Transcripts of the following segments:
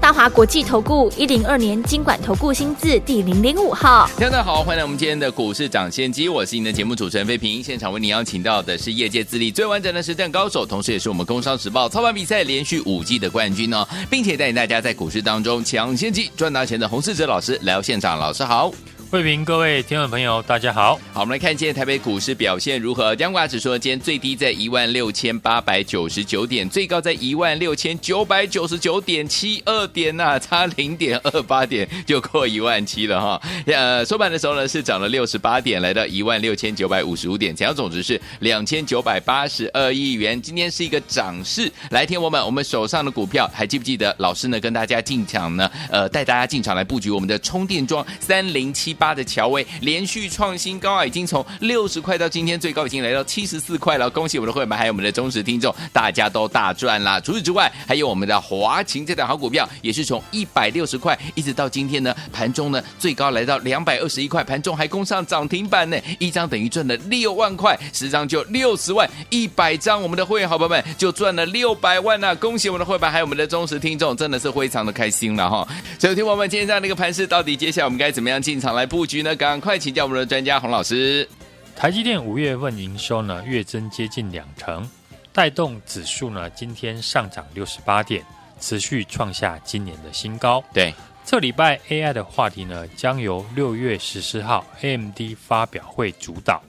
大华国际投顾一零二年金管投顾新字第零零五号，大家好，欢迎来我们今天的股市抢先机，我是您的节目主持人费平，现场为您邀请到的是业界资历最完整的实战高手，同时也是我们工商时报操盘比赛连续五季的冠军哦，并且带领大家在股市当中抢先机赚大钱的洪世哲老师来到现场，老师好。慧平，各位听众朋友，大家好。好，我们来看今天台北股市表现如何？加权指数今天最低在一万六千八百九十九点，最高在一万六千九百九十九点七二点呐、差零点二八点就过一万七了哈。呃，收盘的时候呢是涨了六十八点，来到一万六千九百五十五点，成交总值是两千九百八十二亿元。今天是一个涨势。来，听我们，我们手上的股票还记不记得？老师呢跟大家进场呢，呃，带大家进场来布局我们的充电桩三零七。八的乔威连续创新高啊，已经从六十块到今天最高已经来到七十四块了。恭喜我们的会员们，还有我们的忠实听众，大家都大赚啦！除此之外，还有我们的华勤这档好股票，也是从一百六十块一直到今天呢，盘中呢最高来到两百二十一块，盘中还攻上涨停板呢，一张等于赚了六万块，十张就六十万，一百张我们的会员好朋友们就赚了六百万呐！恭喜我们的会员，还有我们的忠实听众，真的是非常的开心了哈！所以，听我们今天这样的一个盘势，到底接下来我们该怎么样进场来？布局呢？赶快请教我们的专家洪老师。台积电五月份营收呢，月增接近两成，带动指数呢今天上涨六十八点，持续创下今年的新高。对，这礼拜 AI 的话题呢，将由六月十四号 AMD 发表会主导，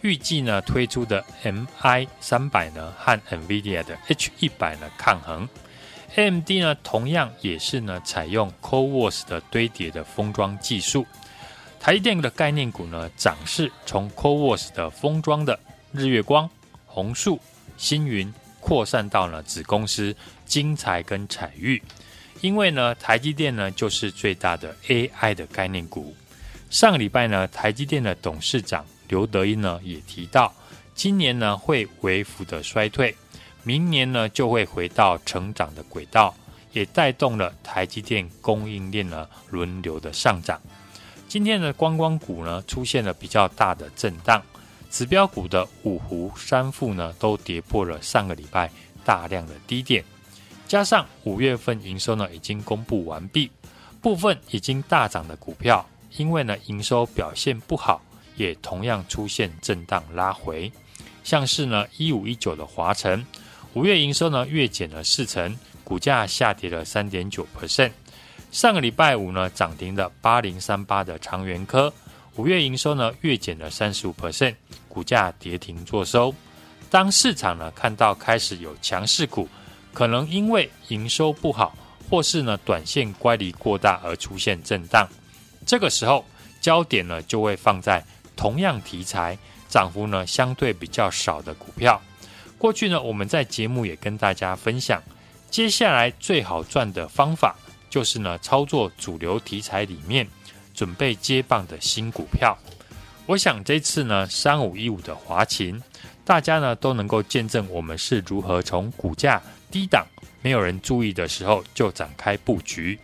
预计呢推出的 MI 三百呢和 NVIDIA 的 H 一百呢抗衡。AMD 呢同样也是呢采用 CoWoS 的堆叠的封装技术。台积电的概念股呢，涨势从 CoWoS 的封装的日月光、红树、星云扩散到了子公司精彩跟采钰，因为呢，台积电呢就是最大的 AI 的概念股。上个礼拜呢，台积电的董事长刘德英呢也提到，今年呢会微幅的衰退，明年呢就会回到成长的轨道，也带动了台积电供应链呢轮流的上涨。今天的观光股呢出现了比较大的震荡，指标股的五湖三富呢都跌破了上个礼拜大量的低点，加上五月份营收呢已经公布完毕，部分已经大涨的股票，因为呢营收表现不好，也同样出现震荡拉回，像是呢一五一九的华城，五月营收呢月减了四成，股价下跌了三点九 percent。上个礼拜五呢，涨停的八零三八的长源科，五月营收呢月减了三十五 percent，股价跌停作收。当市场呢看到开始有强势股，可能因为营收不好，或是呢短线乖离过大而出现震荡，这个时候焦点呢就会放在同样题材、涨幅呢相对比较少的股票。过去呢我们在节目也跟大家分享，接下来最好赚的方法。就是呢，操作主流题材里面准备接棒的新股票。我想这次呢，三五一五的华勤，大家呢都能够见证我们是如何从股价低档、没有人注意的时候就展开布局，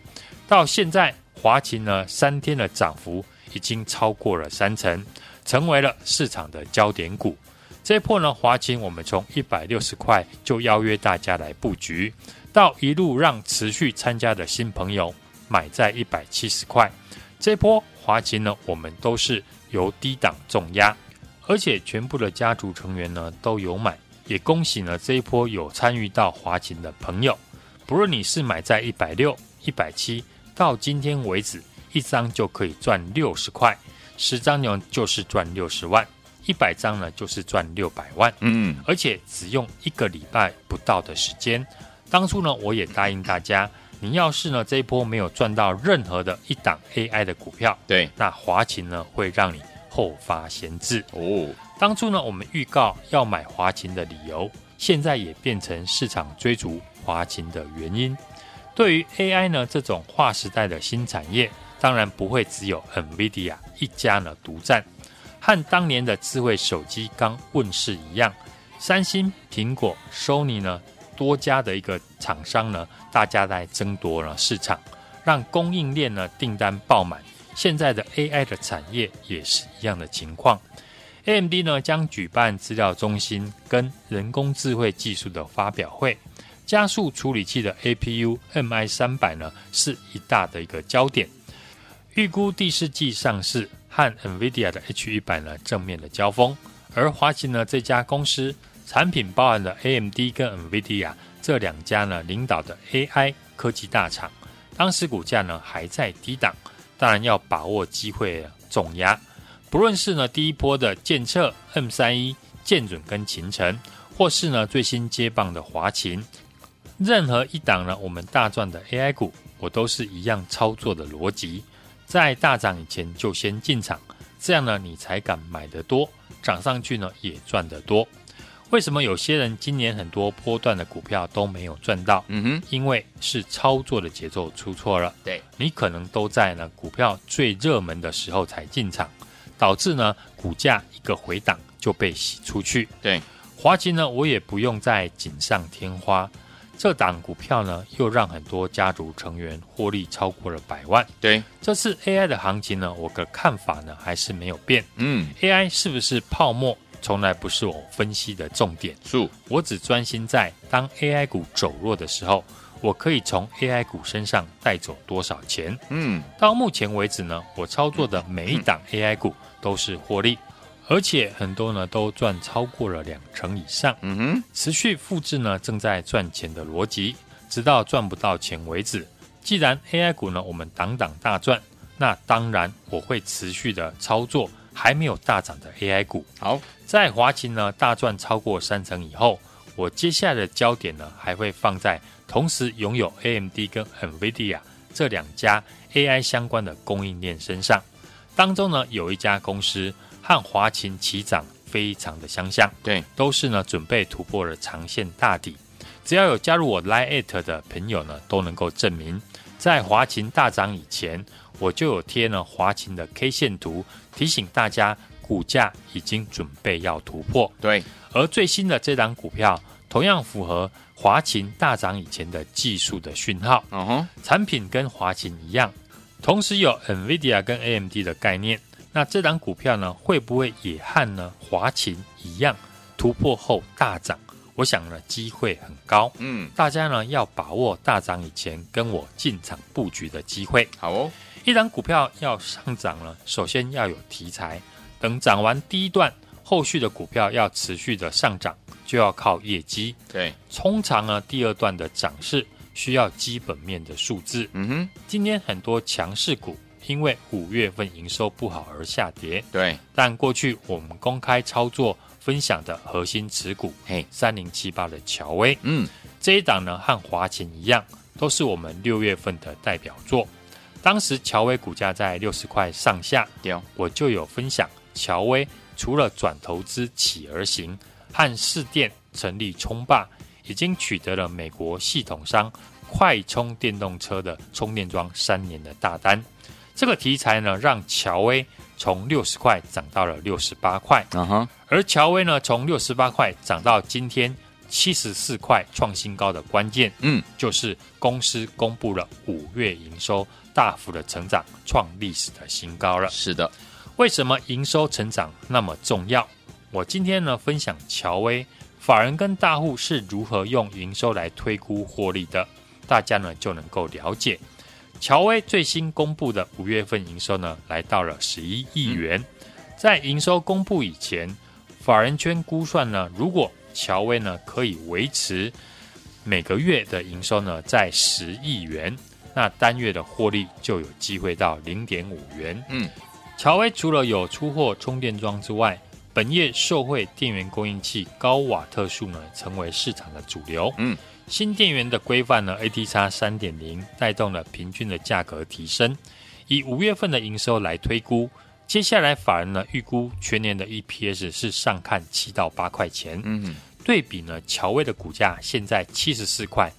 到现在华勤呢三天的涨幅已经超过了三成，成为了市场的焦点股。这一波呢，华勤我们从一百六十块就邀约大家来布局。到一路让持续参加的新朋友买在一百七十块，这波华勤呢，我们都是由低档重压，而且全部的家族成员呢都有买，也恭喜呢这一波有参与到华勤的朋友，不论你是买在一百六、一百七，到今天为止，一张就可以赚六十块，十张呢就是赚六十万，一百张呢就是赚六百万，嗯，而且只用一个礼拜不到的时间。当初呢，我也答应大家，你要是呢这一波没有赚到任何的一档 AI 的股票，对，那华勤呢会让你后发先至哦。当初呢我们预告要买华勤的理由，现在也变成市场追逐华勤的原因。对于 AI 呢这种划时代的新产业，当然不会只有 NVIDIA 一家呢独占，和当年的智慧手机刚问世一样，三星、苹果、Sony 呢。多家的一个厂商呢，大家在争夺了市场，让供应链呢订单爆满。现在的 AI 的产业也是一样的情况。AMD 呢将举办资料中心跟人工智慧技术的发表会，加速处理器的 APU MI 三百呢是一大的一个焦点。预估第四季上市和 NVIDIA 的 H 一百呢正面的交锋，而华擎呢这家公司产品包含了 AMD 跟 NVIDIA 这两家呢领导的 AI 科技大厂，当时股价呢还在低档，当然要把握机会重压。不论是呢第一波的剑彻 M 三一、剑准跟勤诚，或是呢最新接棒的华擎，任何一档呢我们大赚的 AI 股，我都是一样操作的逻辑。在大涨以前就先进场，这样呢你才敢买得多，涨上去呢也赚得多。为什么有些人今年很多波段的股票都没有赚到？嗯哼，因为是操作的节奏出错了。对，你可能都在呢股票最热门的时候才进场，导致呢股价一个回档就被洗出去。对，华擎呢我也不用再锦上添花。这档股票呢，又让很多家族成员获利超过了百万。对，这次 AI 的行情呢，我的看法呢还是没有变。嗯，AI 是不是泡沫，从来不是我分析的重点。是，我只专心在当 AI 股走弱的时候，我可以从 AI 股身上带走多少钱。嗯，到目前为止呢，我操作的每一档 AI 股都是获利。而且很多呢都赚超过了两成以上，嗯哼，持续复制呢正在赚钱的逻辑，直到赚不到钱为止。既然 AI 股呢我们档档大赚，那当然我会持续的操作还没有大涨的 AI 股。好，在华擎呢大赚超过三成以后，我接下来的焦点呢还会放在同时拥有 AMD 跟 NVIDIA 这两家 AI 相关的供应链身上，当中呢有一家公司。和华擎起涨非常的相像，对，都是呢准备突破了长线大底。只要有加入我 Line@ 的朋友呢，都能够证明，在华擎大涨以前，我就有贴呢华勤的 K 线图，提醒大家股价已经准备要突破。对，而最新的这档股票同样符合华勤大涨以前的技术的讯号。嗯哼，产品跟华勤一样，同时有 NVIDIA 跟 AMD 的概念。那这档股票呢，会不会也和呢华勤一样突破后大涨？我想呢，机会很高。嗯，大家呢要把握大涨以前跟我进场布局的机会。好哦，一档股票要上涨呢，首先要有题材。等涨完第一段，后续的股票要持续的上涨，就要靠业绩。对，通常呢，第二段的涨势需要基本面的数字。嗯哼，今天很多强势股。因为五月份营收不好而下跌，对。但过去我们公开操作分享的核心持股，嘿，三零七八的乔威，嗯，这一档呢和华擎一样，都是我们六月份的代表作。当时乔威股价在六十块上下，对，我就有分享乔威除了转投资企而行，和试电成立冲霸，已经取得了美国系统商快充电动车的充电桩三年的大单。这个题材呢，让乔威从六十块涨到了六十八块，嗯哼，而乔威呢，从六十八块涨到今天七十四块创新高的关键，嗯，就是公司公布了五月营收大幅的成长，创历史的新高了。是的，为什么营收成长那么重要？我今天呢，分享乔威法人跟大户是如何用营收来推估获利的，大家呢就能够了解。乔威最新公布的五月份营收呢，来到了十一亿元。在营收公布以前，法人圈估算呢，如果乔威呢可以维持每个月的营收呢在十亿元，那单月的获利就有机会到零点五元。嗯，乔威除了有出货充电桩之外，本业受惠电源供应器高瓦特数呢，成为市场的主流。嗯。新电源的规范呢，ATX 三点零带动了平均的价格提升。以五月份的营收来推估，接下来法人呢预估全年的 EPS 是上看七到八块钱。嗯，对比呢，乔威的股价现在七十四块，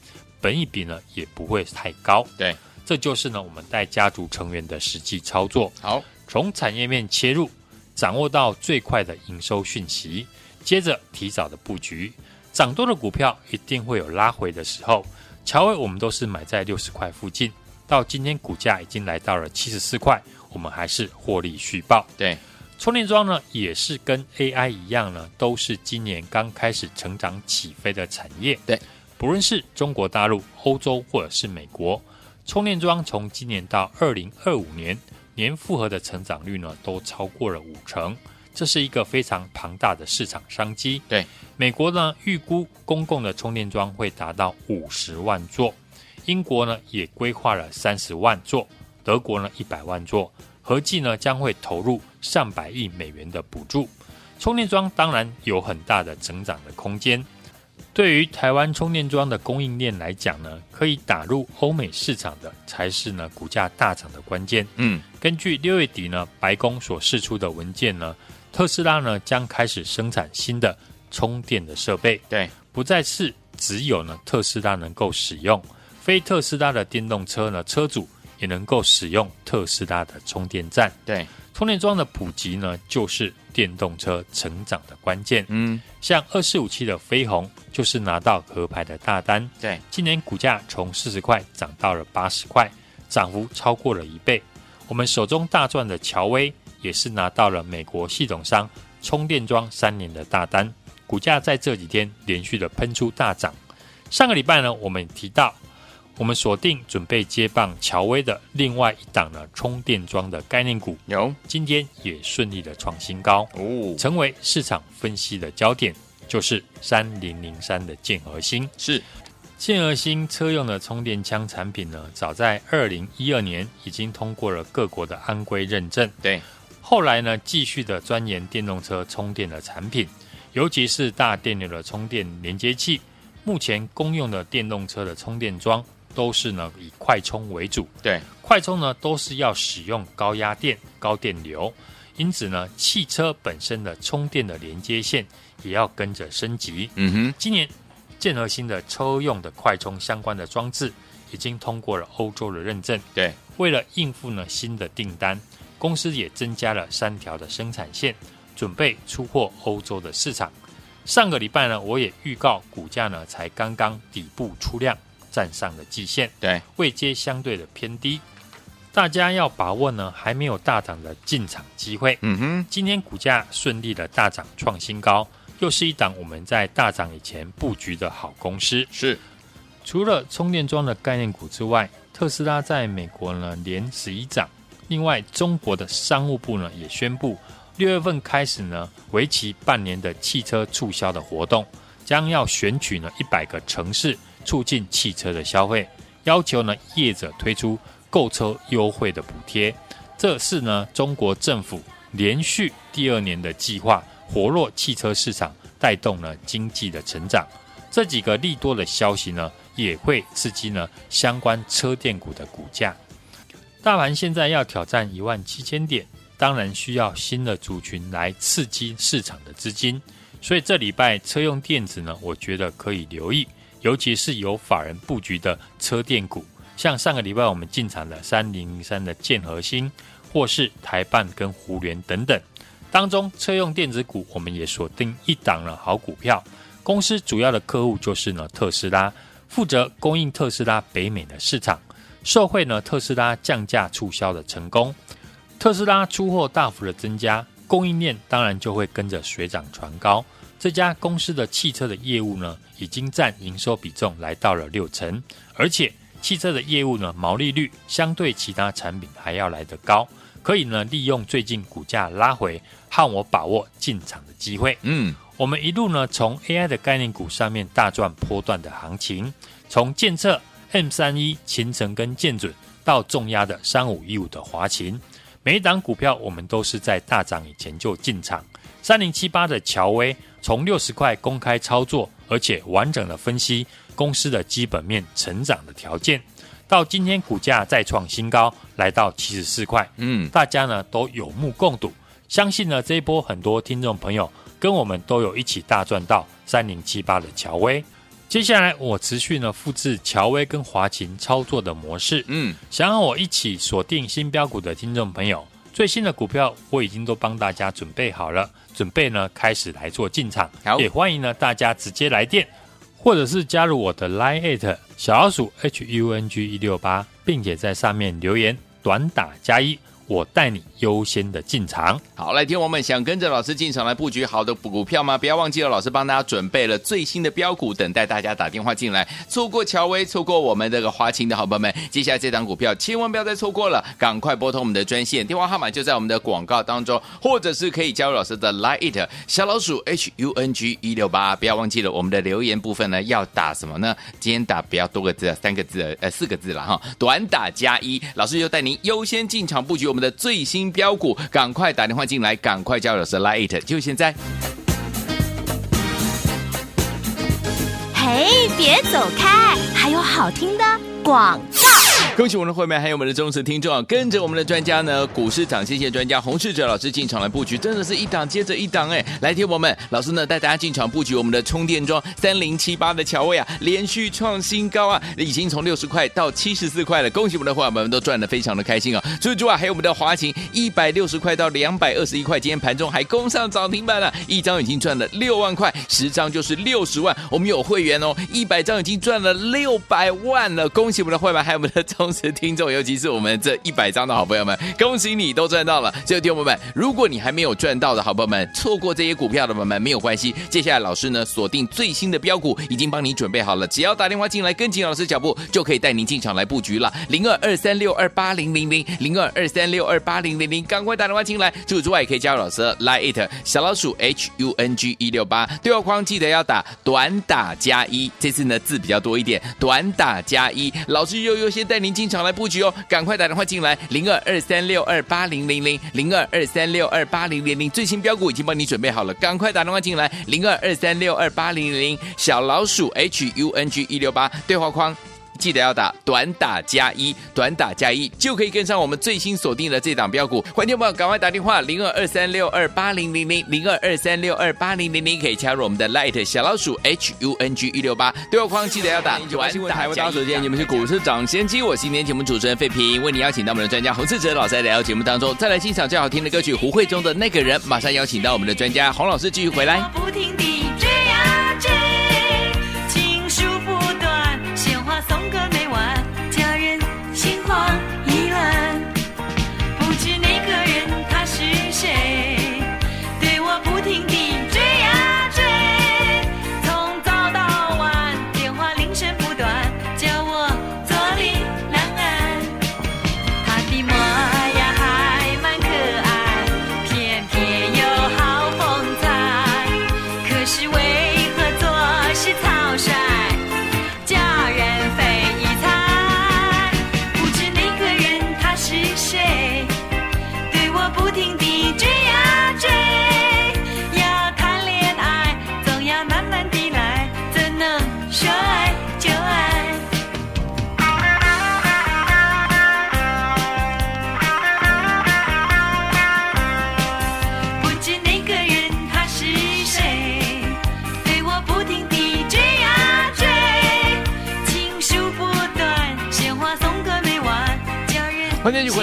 本益比呢也不会太高。对，这就是呢我们带家族成员的实际操作。好，从产业面切入，掌握到最快的营收讯息，接着提早的布局。涨多的股票一定会有拉回的时候。乔伟我们都是买在六十块附近，到今天股价已经来到了七十四块，我们还是获利续报。对，充电桩呢也是跟 AI 一样呢，都是今年刚开始成长起飞的产业。对，不论是中国大陆、欧洲或者是美国，充电桩从今年到二零二五年年复合的成长率呢，都超过了五成。这是一个非常庞大的市场商机。对，美国呢预估公共的充电桩会达到五十万座，英国呢也规划了三十万座，德国呢一百万座，合计呢将会投入上百亿美元的补助。充电桩当然有很大的成长的空间。对于台湾充电桩的供应链来讲呢，可以打入欧美市场的才是呢股价大涨的关键。嗯，根据六月底呢白宫所释出的文件呢，特斯拉呢将开始生产新的充电的设备。对，不再是只有呢特斯拉能够使用，非特斯拉的电动车呢车主也能够使用特斯拉的充电站。对，充电桩的普及呢就是电动车成长的关键。嗯，像二四五七的飞鸿。就是拿到壳牌的大单，对，今年股价从四十块涨到了八十块，涨幅超过了一倍。我们手中大赚的乔威也是拿到了美国系统商充电桩三年的大单，股价在这几天连续的喷出大涨。上个礼拜呢，我们提到我们锁定准备接棒乔威的另外一档呢充电桩的概念股，有今天也顺利的创新高哦，成为市场分析的焦点。就是三零零三的建和兴，是建和兴车用的充电枪产品呢，早在二零一二年已经通过了各国的安规认证。对，后来呢，继续的钻研电动车充电的产品，尤其是大电流的充电连接器。目前公用的电动车的充电桩都是呢以快充为主。对，快充呢都是要使用高压电、高电流，因此呢，汽车本身的充电的连接线。也要跟着升级。嗯哼，今年建和新的车用的快充相关的装置已经通过了欧洲的认证。对，为了应付呢新的订单，公司也增加了三条的生产线，准备出货欧洲的市场。上个礼拜呢，我也预告股价呢才刚刚底部出量，站上了季线，对，位阶相对的偏低，大家要把握呢还没有大涨的进场机会。嗯哼，今天股价顺利的大涨创新高。又是一档我们在大涨以前布局的好公司。是，除了充电桩的概念股之外，特斯拉在美国呢连十一涨。另外，中国的商务部呢也宣布，六月份开始呢，为期半年的汽车促销的活动，将要选取呢一百个城市，促进汽车的消费，要求呢业者推出购车优惠的补贴。这是呢中国政府连续第二年的计划。活络汽车市场，带动了经济的成长。这几个利多的消息呢，也会刺激呢相关车电股的股价。大盘现在要挑战一万七千点，当然需要新的族群来刺激市场的资金。所以这礼拜车用电子呢，我觉得可以留意，尤其是有法人布局的车电股，像上个礼拜我们进场的三零零三的建和兴，或是台半跟胡联等等。当中车用电子股，我们也锁定一档了好股票。公司主要的客户就是呢特斯拉，负责供应特斯拉北美的市场。受惠呢特斯拉降价促销的成功，特斯拉出货大幅的增加，供应链当然就会跟着水涨船高。这家公司的汽车的业务呢，已经占营收比重来到了六成，而且汽车的业务呢毛利率相对其他产品还要来得高。可以呢，利用最近股价拉回，和我把握进场的机会。嗯，我们一路呢，从 AI 的概念股上面大赚波段的行情，从建测 M 三一、秦城跟建准到重压的三五一五的华勤，每一档股票我们都是在大涨以前就进场。三零七八的乔威，从六十块公开操作，而且完整的分析公司的基本面成长的条件。到今天股价再创新高，来到七十四块。嗯，大家呢都有目共睹，相信呢这一波很多听众朋友跟我们都有一起大赚到三零七八的乔威。接下来我持续呢复制乔威跟华勤操作的模式。嗯，想和我一起锁定新标股的听众朋友，最新的股票我已经都帮大家准备好了，准备呢开始来做进场。好，也欢迎呢大家直接来电，或者是加入我的 Line@ 小老鼠 HUNG 一六八，并且在上面留言短打加一。我带你优先的进场。好，来听我们想跟着老师进场来布局好的股票吗？不要忘记了，老师帮大家准备了最新的标股，等待大家打电话进来。错过乔威，错过我们这个华勤的好朋友们，接下来这档股票千万不要再错过了，赶快拨通我们的专线，电话号码就在我们的广告当中，或者是可以加入老师的 Line 小老鼠 H U N G 一六八。不要忘记了，我们的留言部分呢要打什么呢？今天打不要多个字，三个字，呃，四个字了哈，短打加一，老师就带您优先进场布局。我们的最新标股，赶快打电话进来，赶快加入老师 Lite，就现在！嘿，别走开，还有好听的广告。恭喜我们的会员，还有我们的忠实听众啊！跟着我们的专家呢，股市涨先线专家洪世哲老师进场来布局，真的是一档接着一档哎！来听我们老师呢带大家进场布局我们的充电桩三零七八的乔威啊，连续创新高啊，已经从六十块到七十四块了。恭喜我们的会员们都赚的非常的开心啊！除此之外还有我们的华勤一百六十块到两百二十一块，今天盘中还攻上涨停板了，一张已经赚了六万块，十张就是六十万。我们有会员哦，一百张已经赚了六百万了。恭喜我们的会员，还有我们的忠。忠实听众，尤其是我们这一百张的好朋友们，恭喜你都赚到了！所以，听众朋友们，如果你还没有赚到的好朋友们，错过这些股票的朋友们没有关系。接下来，老师呢锁定最新的标股，已经帮你准备好了，只要打电话进来，跟紧老师脚步，就可以带您进场来布局了。零二二三六二八零零零零二二三六二八零零零，赶快打电话进来。除此之外，也可以加入老师 Line it 小老鼠 H U N G 一六八对话框，记得要打短打加一。这次呢字比较多一点，短打加一，老师又优先带您。经常来布局哦，赶快打电话进来，零二二三六二八零零零零二二三六二八零零零，最新标股已经帮你准备好了，赶快打电话进来，零二二三六二八零零零小老鼠 H U N G 一六八对话框。记得要打短打加一，短打加一就可以跟上我们最新锁定的这档标股。欢迎朋友赶快打电话零二二三六二八零零零零二二三六二八零零零，可以加入我们的 Light 小老鼠 H U N G 一六八对话框，记得要打短打加一。你们是股市涨先机，我是今天节目主持人费平，为你邀请到我们的专家洪世哲老师来到节目当中，再来欣赏最好听的歌曲《胡慧中的那个人》，马上邀请到我们的专家洪老师继续回来。欢迎继续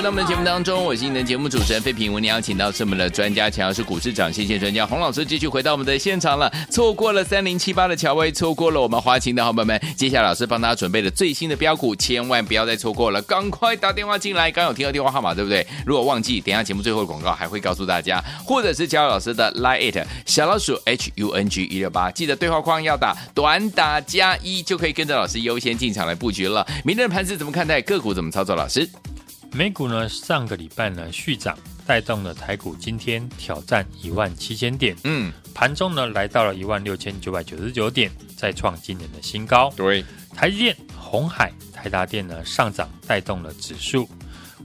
回到我们的节目当中，我是你的节目主持人费平。为您邀请到是我们的专家，乔是股市长先线专家洪老师，继续回到我们的现场了。错过了三零七八的乔威，错过了我们华勤的好朋友们，接下来老师帮大家准备了最新的标股，千万不要再错过了，赶快打电话进来。刚有听到电话号码对不对？如果忘记，等一下节目最后的广告还会告诉大家，或者是乔老师的 Line it 小老鼠 H U N G 一六八，记得对话框要打短打加一，就可以跟着老师优先进场来布局了。明天的盘子怎么看待？个股怎么操作？老师？美股呢，上个礼拜呢续涨，带动了台股今天挑战一万七千点。嗯，盘中呢来到了一万六千九百九十九点，再创今年的新高。对，台积电、红海、台达电呢上涨，带动了指数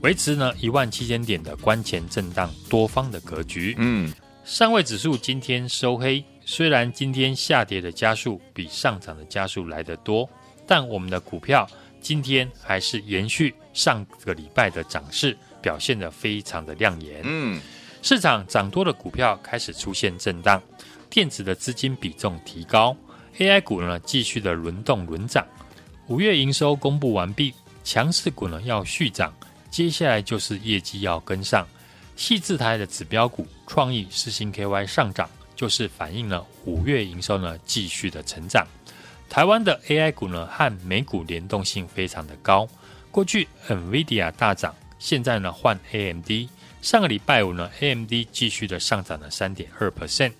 维持呢一万七千点的关前震荡多方的格局。嗯，上位指数今天收黑，虽然今天下跌的加速比上涨的加速来得多，但我们的股票。今天还是延续上个礼拜的涨势，表现得非常的亮眼。嗯，市场涨多的股票开始出现震荡，电子的资金比重提高，AI 股呢继续的轮动轮涨。五月营收公布完毕，强势股呢要续涨，接下来就是业绩要跟上。矽智财的指标股创意、世星 KY 上涨，就是反映了五月营收呢继续的成长。台湾的 AI 股呢和美股联动性非常的高，过去 NVIDIA 大涨，现在呢换 AMD，上个礼拜五呢 AMD 继续的上涨了三点二 percent。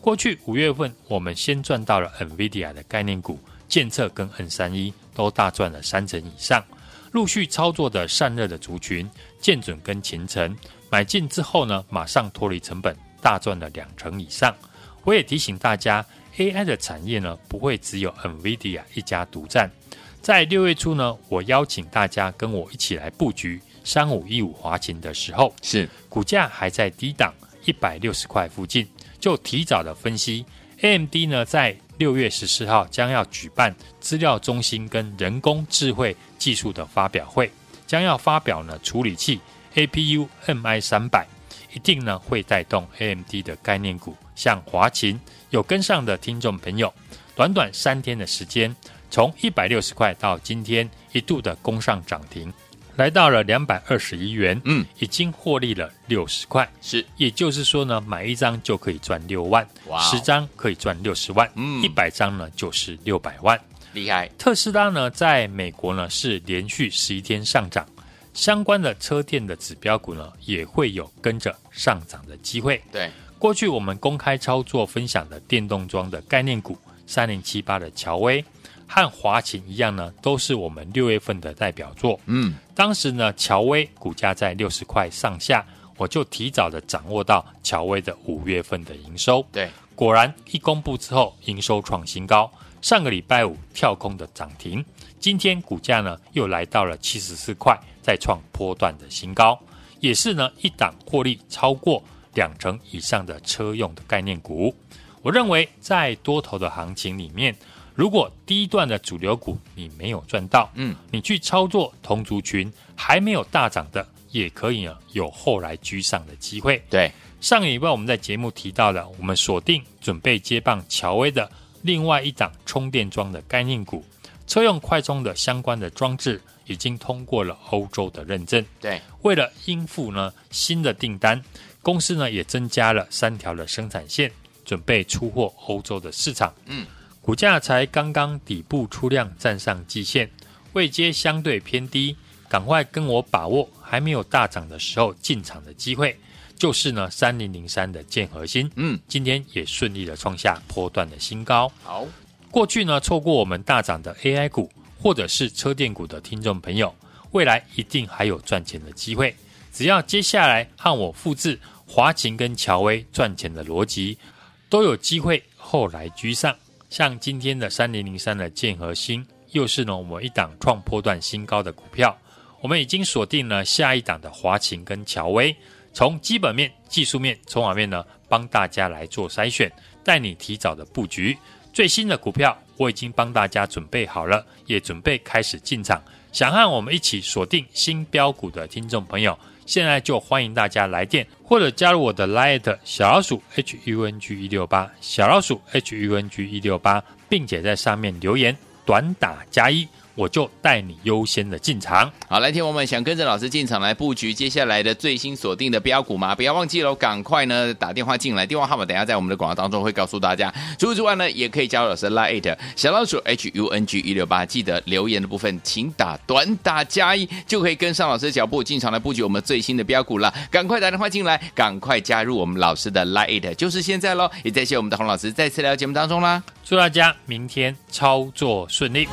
过去五月份我们先赚到了 NVIDIA 的概念股，建测跟 N 三一都大赚了三成以上。陆续操作的散热的族群，建准跟前程买进之后呢，马上脱离成本，大赚了两成以上。我也提醒大家，AI 的产业呢，不会只有 NVIDIA 一家独占。在六月初呢，我邀请大家跟我一起来布局三五一五华勤的时候，是股价还在低档一百六十块附近，就提早的分析 AMD 呢，在六月十四号将要举办资料中心跟人工智慧技术的发表会，将要发表呢处理器 APU MI 三百，一定呢会带动 AMD 的概念股，像华勤有跟上的听众朋友，短短三天的时间。从一百六十块到今天一度的攻上涨停，来到了两百二十一元，嗯，已经获利了六十块，是，也就是说呢，买一张就可以赚六万，哇，十张可以赚六十万，嗯，一百张呢就是六百万，厉害。特斯拉呢，在美国呢是连续十一天上涨，相关的车店的指标股呢也会有跟着上涨的机会。对，过去我们公开操作分享的电动装的概念股三零七八的乔威。和华勤一样呢，都是我们六月份的代表作。嗯，当时呢，乔威股价在六十块上下，我就提早的掌握到乔威的五月份的营收。对，果然一公布之后，营收创新高。上个礼拜五跳空的涨停，今天股价呢又来到了七十四块，再创波段的新高，也是呢一档获利超过两成以上的车用的概念股。我认为在多头的行情里面。如果第一段的主流股你没有赚到，嗯，你去操作同族群还没有大涨的，也可以啊，有后来居上的机会。对，上个礼拜我们在节目提到了，我们锁定准备接棒乔威的另外一档充电桩的概念股，车用快充的相关的装置已经通过了欧洲的认证。对，为了应付呢新的订单，公司呢也增加了三条的生产线，准备出货欧洲的市场。嗯。股价才刚刚底部出量站上季线，位阶相对偏低，赶快跟我把握还没有大涨的时候进场的机会。就是呢，三零零三的建核心，嗯，今天也顺利的创下波段的新高。好，过去呢错过我们大涨的 AI 股或者是车电股的听众朋友，未来一定还有赚钱的机会。只要接下来和我复制华勤跟乔威赚钱的逻辑，都有机会后来居上。像今天的三零零三的建和兴，又是呢我们一档创波段新高的股票，我们已经锁定了下一档的华勤跟乔威，从基本面、技术面、筹码面呢，帮大家来做筛选，带你提早的布局最新的股票，我已经帮大家准备好了，也准备开始进场。想和我们一起锁定新标股的听众朋友。现在就欢迎大家来电，或者加入我的 Line 小老鼠 H U N G 一六八小老鼠 H U N G 一六八，并且在上面留言短打加一。我就带你优先的进场。好，来听我们想跟着老师进场来布局接下来的最新锁定的标股吗？不要忘记了，赶快呢打电话进来，电话号码等下在我们的广告当中会告诉大家。除此之外呢，也可以加入老师 Line 小老鼠 H U N G 一六八，记得留言的部分请打短打加一，就可以跟上老师的脚步进场来布局我们最新的标股了。赶快打电话进来，赶快加入我们老师的 Line，就是现在喽！也再谢我们的洪老师再次来到节目当中啦，祝大家明天操作顺利。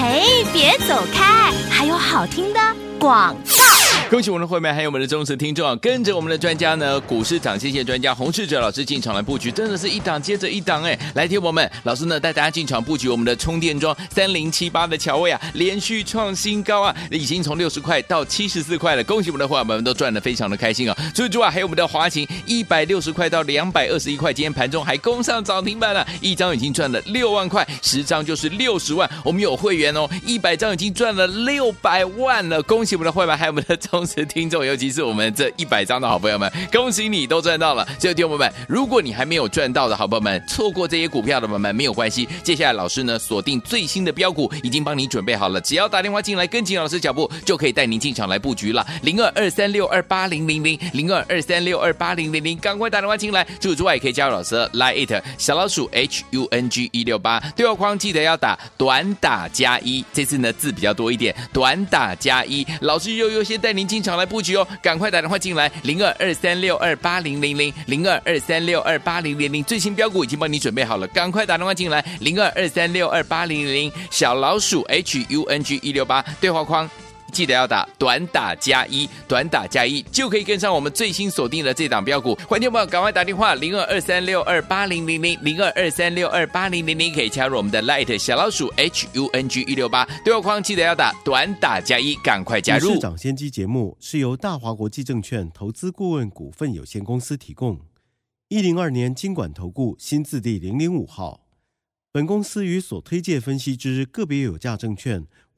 嘿，别走开，还有好听的广告。恭喜我们的会员，还有我们的忠实听众啊！跟着我们的专家呢，股市涨谢谢专家洪世哲老师进场来布局，真的是一档接着一档哎！来听我们老师呢带大家进场布局我们的充电桩三零七八的乔威啊，连续创新高啊，已经从六十块到七十四块了。恭喜我们的会员们都赚得非常的开心啊！除此之外，还有我们的华勤一百六十块到两百二十一块，今天盘中还攻上涨停板了，一张已经赚了六万块，十张就是六十万。我们有会员哦，一百张已经赚了六百万了。恭喜我们的会员，还有我们的同时听众，尤其是我们这一百张的好朋友们，恭喜你都赚到了。所以，听众朋友们，如果你还没有赚到的好朋友们，错过这些股票的朋友们没有关系。接下来老师呢锁定最新的标股，已经帮你准备好了，只要打电话进来跟紧老师脚步，就可以带您进场来布局了。零二二三六二八零零零零二二三六二八零零零，赶快打电话进来。除此之外，也可以加入老师的 Line it 小老鼠 H U N G 一六八对话框，记得要打短打加一。这次呢字比较多一点，短打加一，老师又优先带您经常来布局哦，赶快打电话进来，零二二三六二八零零零零二二三六二八零零零，最新标股已经帮你准备好了，赶快打电话进来，零二二三六二八零零零小老鼠 H U N G 一六八对话框。记得要打短打加一，短打加一就可以跟上我们最新锁定的这档标股。欢迎朋友赶快打电话零二二三六二八零零零零二二三六二八零零零，可以加入我们的 Light 小老鼠 H U N G 一六八对话框，记得要打短打加一，赶快加入。市长先机节目是由大华国际证券投资顾问股份有限公司提供，一零二年金管投顾新字第零零五号。本公司与所推介分析之个别有价证券